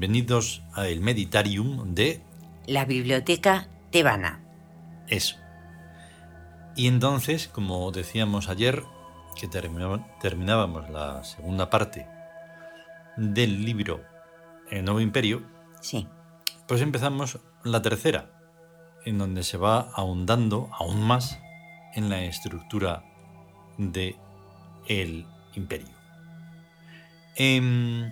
bienvenidos a el Meditarium de La biblioteca tebana. eso. Y entonces, como decíamos ayer, que terminábamos la segunda parte del libro El Nuevo Imperio, Sí. pues empezamos la tercera, en donde se va ahondando aún más en la estructura de el imperio. Em,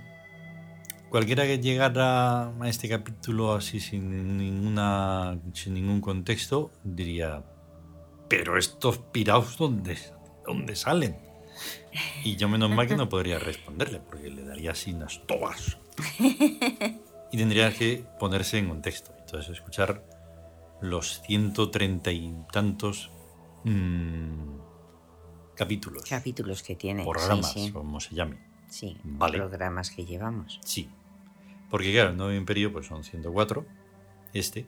cualquiera que llegara a este capítulo así sin ninguna sin ningún contexto diría pero estos piraos dónde, dónde salen y yo menos mal que no podría responderle porque le daría así unas y tendría que ponerse en contexto entonces escuchar los 130 y tantos mm, capítulos Capítulos que tiene. programas Sí, sí. como se llame Sí, Vale. programas que llevamos. Sí. Porque claro, el nuevo imperio pues son 104, este.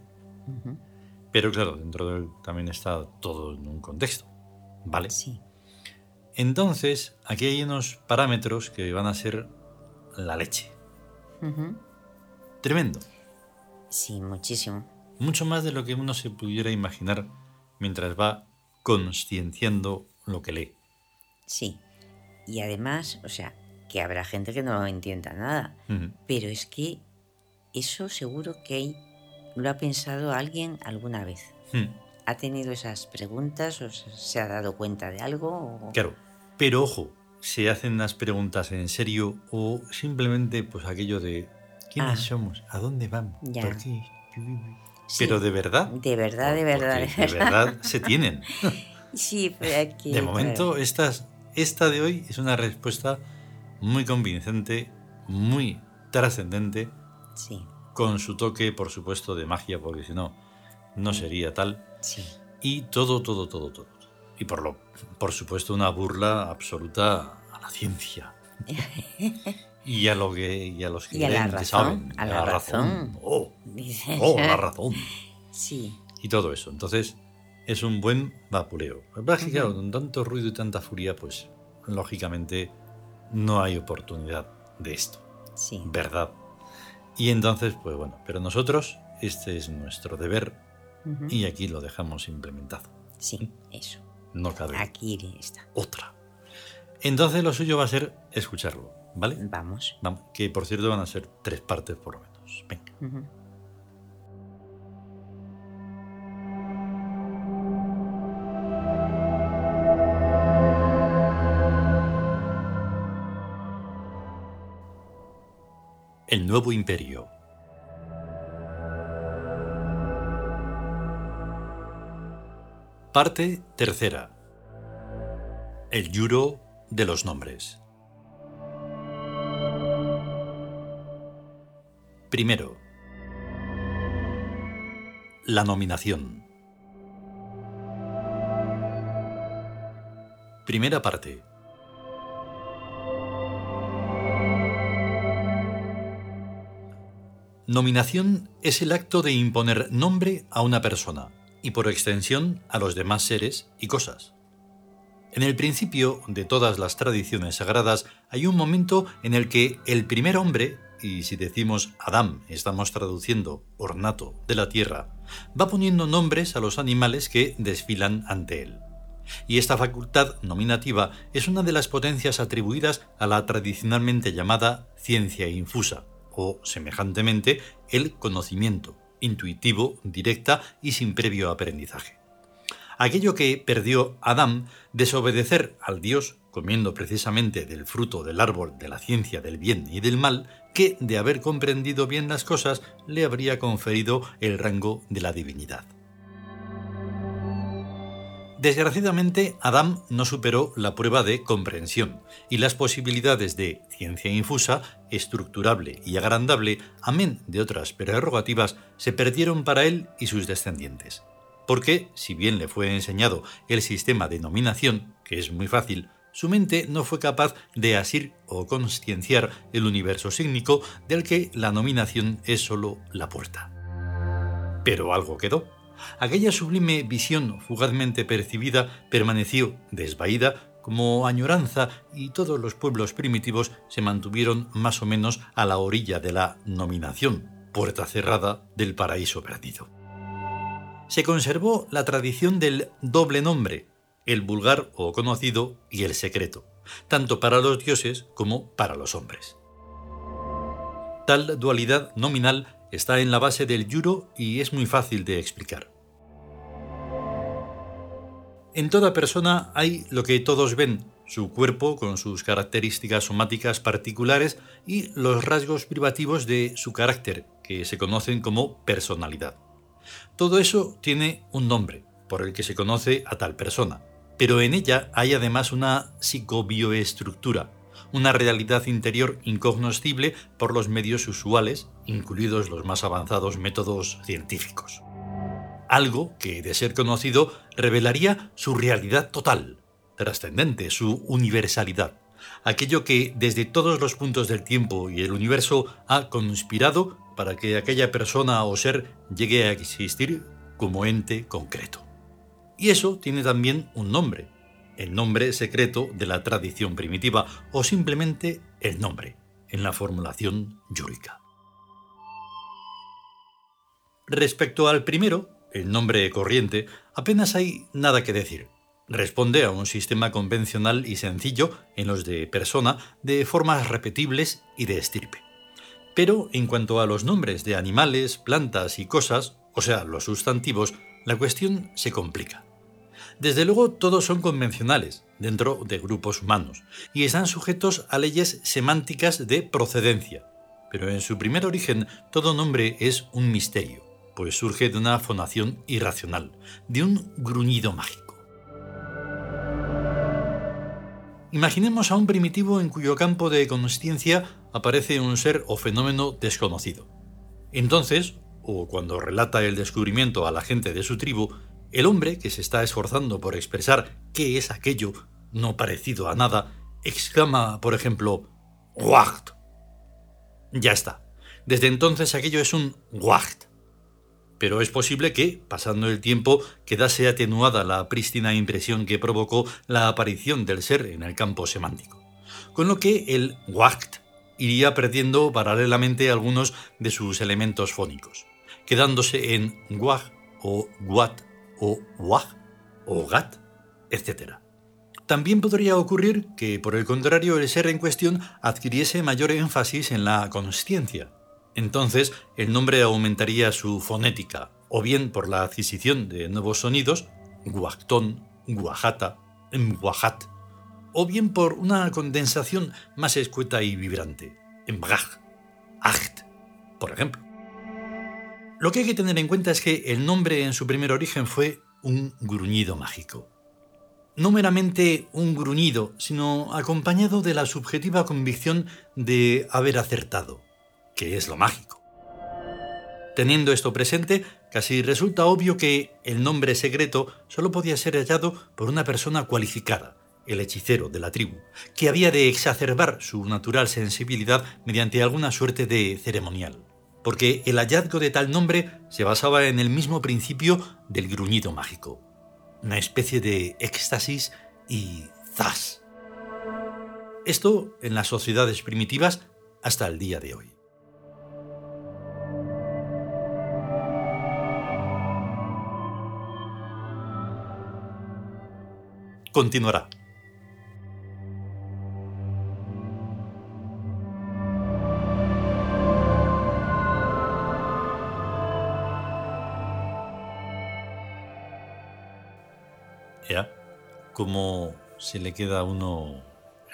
Pero claro, dentro de él también está todo en un contexto. ¿Vale? Sí. Entonces, aquí hay unos parámetros que van a ser la leche. Tremendo. Sí, muchísimo. Mucho más de lo que uno se pudiera imaginar mientras va conscienciando lo que lee. Sí. Y además, o sea, que habrá gente que no entienda nada. Pero es que eso seguro que hay- lo ha pensado alguien alguna vez. Hmm. ¿Ha tenido esas preguntas o se ha dado cuenta de algo? o- Claro. Pero ojo, se hacen las preguntas en serio o simplemente pues aquello de ¿quiénes Ah. somos? ¿A dónde vamos? Ya. ¿Por qué? Sí, Pero de verdad. De verdad, de verdad, de de verdad. verdad se tienen. Sí, pero aquí, De momento, claro. estas, esta de hoy es una respuesta muy convincente, muy trascendente, Sí, con su toque, por supuesto, de magia, porque si no, no sería tal. sí. Y todo, todo, todo, todo. Y por, lo, por supuesto, una burla absoluta a la ciencia. Y a, lo que, y a los que Y a la creen que razón, saben. a la razón. Oh, Dice- oh, la razón. Sí, y todo eso. Entonces, es un buen es que, Ujú. claro, con tanto ruido y tanta furia, pues, lógicamente, no hay oportunidad de esto, sí. ¿verdad? Y entonces, pues bueno, pero nosotros, este es nuestro deber Ujú. y aquí lo dejamos implementado. Sí, eso. No cabe Aquí está. otra. Entonces, lo suyo va a ser escucharlo, ¿vale? Vamos. Vamos, que por cierto van a ser tres partes por lo menos. Venga. Ujú. El nuevo imperio. Parte tercera. El yuro de los nombres. Primero. La nominación. Primera parte. Nominación es el acto de imponer nombre a una persona y por extensión a los demás seres y cosas. En el principio de todas las tradiciones sagradas hay un momento en el que el primer hombre, y si decimos Adán estamos traduciendo ornato de la tierra, va poniendo nombres a los animales que desfilan ante él. Y esta facultad nominativa es una de las potencias atribuidas a la tradicionalmente llamada ciencia infusa, o, semejantemente, el conocimiento, intuitivo, directa y sin previo aprendizaje. Aquello que perdió Adán, desobedecer al Dios, comiendo precisamente del fruto del árbol de la ciencia del bien y del mal, que, de haber comprendido bien las cosas, le habría conferido el rango de la divinidad. Desgraciadamente, Adam no superó la prueba de comprensión y las posibilidades de ciencia infusa, estructurable y agrandable, amén de otras prerrogativas, se perdieron para él y sus descendientes. Porque, si bien le fue enseñado el sistema de nominación, que es muy fácil, su mente no fue capaz de asir o conscienciar el universo sígnico del que la nominación es sólo la puerta. Pero algo quedó. Aquella sublime visión fugazmente percibida permaneció desvaída como añoranza y todos los pueblos primitivos se mantuvieron más o menos a la orilla de la nominación, puerta cerrada del paraíso perdido. Se conservó la tradición del doble nombre, el vulgar o conocido y el secreto, tanto para los dioses como para los hombres. Tal dualidad nominal está en la base del yuro y es muy fácil de explicar. En toda persona hay lo que todos ven, su cuerpo con sus características somáticas particulares y los rasgos privativos de su carácter, que se conocen como personalidad. Todo eso tiene un nombre, por el que se conoce a tal persona, pero en ella hay además una psicobioestructura, una realidad interior incognoscible por los medios usuales, incluidos los más avanzados métodos científicos. Algo que, de ser conocido, revelaría su realidad total, trascendente, su universalidad, aquello que desde todos los puntos del tiempo y el universo ha conspirado para que aquella persona o ser llegue a existir como ente concreto. Y eso tiene también un nombre, el nombre secreto de la tradición primitiva o simplemente el nombre, en la formulación yúrica. Respecto al primero, el nombre corriente, apenas hay nada que decir. Responde a un sistema convencional y sencillo en los de persona de formas repetibles y de estirpe. Pero en cuanto a los nombres de animales, plantas y cosas, o sea, los sustantivos, la cuestión se complica. Desde luego todos son convencionales dentro de grupos humanos y están sujetos a leyes semánticas de procedencia, pero en su primer origen todo nombre es un misterio, pues surge de una fonación irracional, de un gruñido mágico. Imaginemos a un primitivo en cuyo campo de consciencia aparece un ser o fenómeno desconocido. Entonces, o cuando relata el descubrimiento a la gente de su tribu, el hombre, que se está esforzando por expresar qué es aquello no parecido a nada, exclama, por ejemplo, Wacht. Ya está. Desde entonces aquello es un Wacht. Pero es posible que, pasando el tiempo, quedase atenuada la prístina impresión que provocó la aparición del ser en el campo semántico. Con lo que el Wacht iría perdiendo paralelamente algunos de sus elementos fónicos, quedándose en Wag o Wat o wag o gat, etc. También podría ocurrir que, por el contrario, el ser en cuestión adquiriese mayor énfasis en la consciencia. Entonces, el nombre aumentaría su fonética, o bien por la adquisición de nuevos sonidos, guactón, guajata, mguajat, o bien por una condensación más escueta y vibrante, embraj, acht, por ejemplo. Lo que hay que tener en cuenta es que el nombre en su primer origen fue un gruñido mágico. No meramente un gruñido, sino acompañado de la subjetiva convicción de haber acertado, que es lo mágico. Teniendo esto presente, casi resulta obvio que el nombre secreto solo podía ser hallado por una persona cualificada, el hechicero de la tribu, que había de exacerbar su natural sensibilidad mediante alguna suerte de ceremonial porque el hallazgo de tal nombre se basaba en el mismo principio del gruñido mágico, una especie de éxtasis y zas. Esto en las sociedades primitivas hasta el día de hoy. Continuará. Cómo se le queda a uno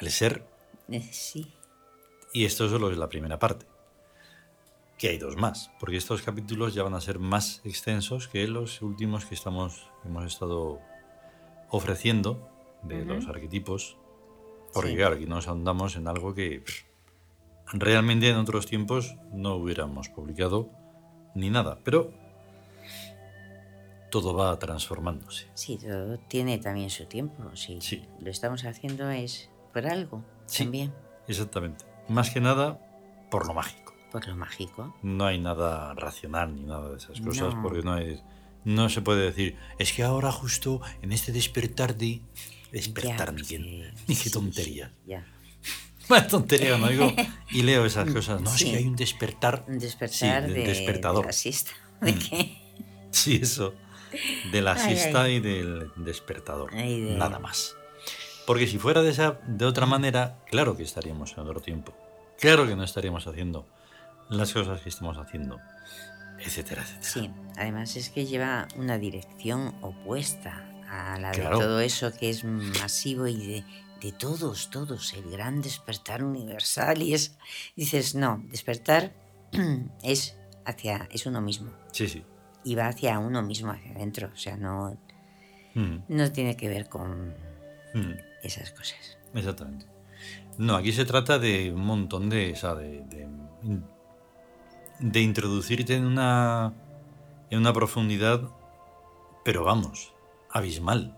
el ser. Eh, sí. Y esto solo es la primera parte. Que hay dos más, porque estos capítulos ya van a ser más extensos que los últimos que estamos hemos estado ofreciendo de los arquetipos. Porque claro, aquí nos andamos en algo que realmente en otros tiempos no hubiéramos publicado ni nada. Pero todo va transformándose. Sí, todo tiene también su tiempo. Si sí. lo estamos haciendo es por algo sí, también. Exactamente. Más que nada por lo mágico. Por lo mágico. No hay nada racional ni nada de esas cosas porque no hay No se puede decir, es que ahora justo en este despertar de... Despertar, Ya, ni qué, porque- ni qué sí, tontería. Ya. Más tontería, ¿no? Digo, y leo esas cosas. No, Sí. es que hay un despertar. Un despertar Sí, de, despertador. de siesta. ¿De Mm. qué? Sí, eso. De la Ay, siesta ay. y del despertador. Ay, de- Nada más. Porque si fuera de, esa, de otra manera, claro que estaríamos en otro tiempo. Claro que no estaríamos haciendo las cosas que estamos haciendo, etcétera, etcétera. Sí, además es que lleva una dirección opuesta a la Claro. de todo eso que es masivo y de, de todos, todos, el gran despertar universal y es, dices, no, despertar es hacia, es uno mismo Sí, sí. Y va hacia uno mismo, hacia adentro, o sea, no, Mm, no tiene que ver con mm, esas cosas. exactamente. No, aquí se trata de un montón de, o sea, de, de, de introducirte en una, en una profundidad, pero vamos, abismal.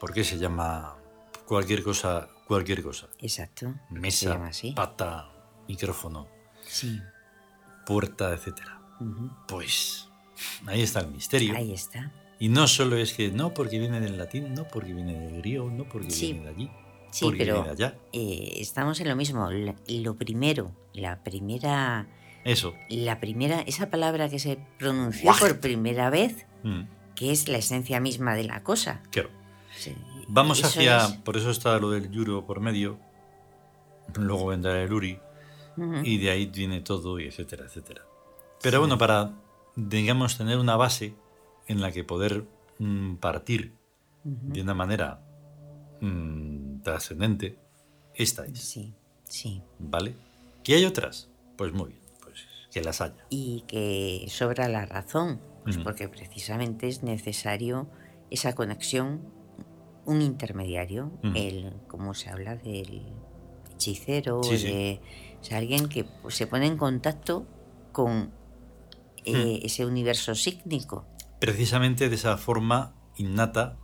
¿Por qué se llama cualquier cosa, cualquier cosa? Exacto, Mesa, pata, micrófono, Sí, puerta, etcétera. ujú. Pues ahí está el misterio. ahí está. Y no solo es que no porque viene del latín, no porque viene del griego, no porque Sí. viene de allí, Sí, porque pero viene de allá. eh, estamos en lo mismo. Lo primero, la primera Eso. La primera, esa palabra que se pronunció por primera vez, Mm, que es la esencia misma de la cosa. claro. Sí, Vamos eso hacia. es- Por eso está lo del yuro por medio. Luego vendrá el uri. Y de ahí viene todo, y etcétera, etcétera. Pero bueno, para, digamos, tener una base en la que poder mm, partir de una manera mm, trascendente, esta es, Sí, sí. ¿vale? ¿Que hay otras? Pues muy bien, pues que las haya. Y que sobra la razón, pues porque precisamente es necesario esa conexión, un intermediario, el, como se habla del hechicero, Sí, sí. de o sea, alguien que pues, se pone en contacto con eh, ese universo sígnico. Precisamente de esa forma innata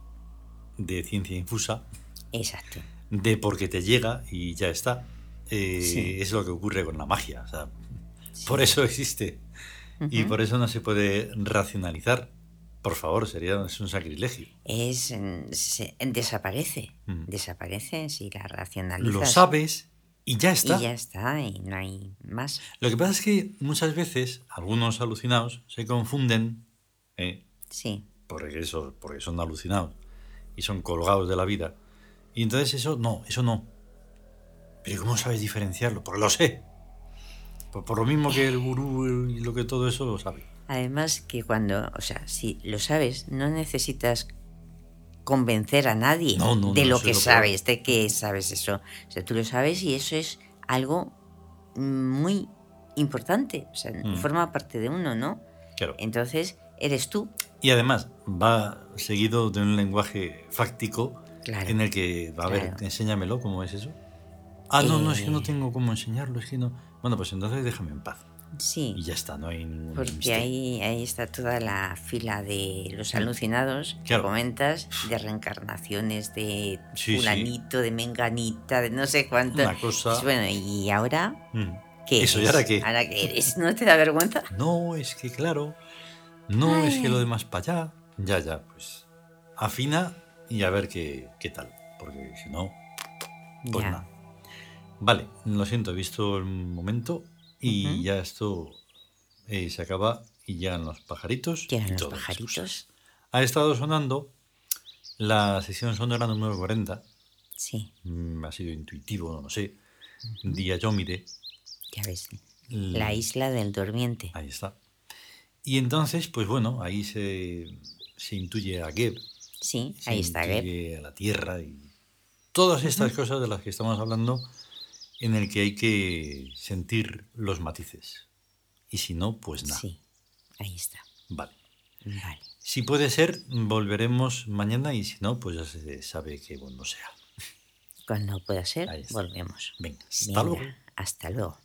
de ciencia infusa, Exacto. de porque te llega y ya está. eh, Sí. Es lo que ocurre con la magia. o sea, Sí. Por eso existe. Y por eso no se puede racionalizar. Por favor, sería es un sacrilegio. es mm, se- desaparece Mm. desaparece si la racionalizas Lo sabes y ya está. y ya está y no hay más Lo que pasa es que muchas veces algunos alucinados se confunden, ¿eh? sí porque, eso, porque son alucinados y son colgados de la vida. Y entonces eso no, eso no. Pero ¿cómo sabes diferenciarlo? Porque lo sé. Por, por lo mismo que el gurú y lo que todo eso lo sabe. además que cuando o sea si lo sabes no necesitas convencer a nadie No, no, de no, lo que lo sabes de que sabes eso o sea tú lo sabes y eso es algo muy importante o sea Mm. forma parte de uno no Claro. entonces eres tú Y además va seguido de un lenguaje fáctico claro en el que, a ver, Claro. enséñamelo, ¿cómo es eso? Ah, no, no, es que no Eh. tengo cómo enseñarlo, es que no. Bueno, pues entonces déjame en paz. Sí Y ya está, no hay ningún Porque misterio. ahí, ahí está toda la fila de los alucinados Claro. que comentas, de reencarnaciones de Sí, sí. fulanito, de menganita, de no sé cuánto. Una cosa- Pues bueno, ¿y ahora Mm. qué Eso, ahora qué? ¿Ahora qué eres? ¿No te da vergüenza? No, es que claro. No, es que lo demás para allá. Ya, ya, pues. Afina y a ver qué, qué tal. Porque si no, pues Ya. nada. Vale, lo siento, he visto el momento y Ujú. ya esto eh, se acaba y llegan los pajaritos. Llegan y los pajaritos. Ha estado sonando la sesión sonora número 40. Sí, Mm, ha sido intuitivo, no sé. Diayómide. ya ves. La isla del durmiente. Ahí está. Y entonces, pues bueno, ahí se, se intuye a Geb. Sí, se ahí está Geb. a la tierra y todas estas cosas de las que estamos hablando en el que hay que sentir los matices. Y si no, pues nada. Sí, ahí está. Vale. Vale. Si puede ser, volveremos mañana y si no, pues ya se sabe que bueno sea. Cuando pueda ser, volvemos. Venga, hasta Venga, luego. Hasta luego.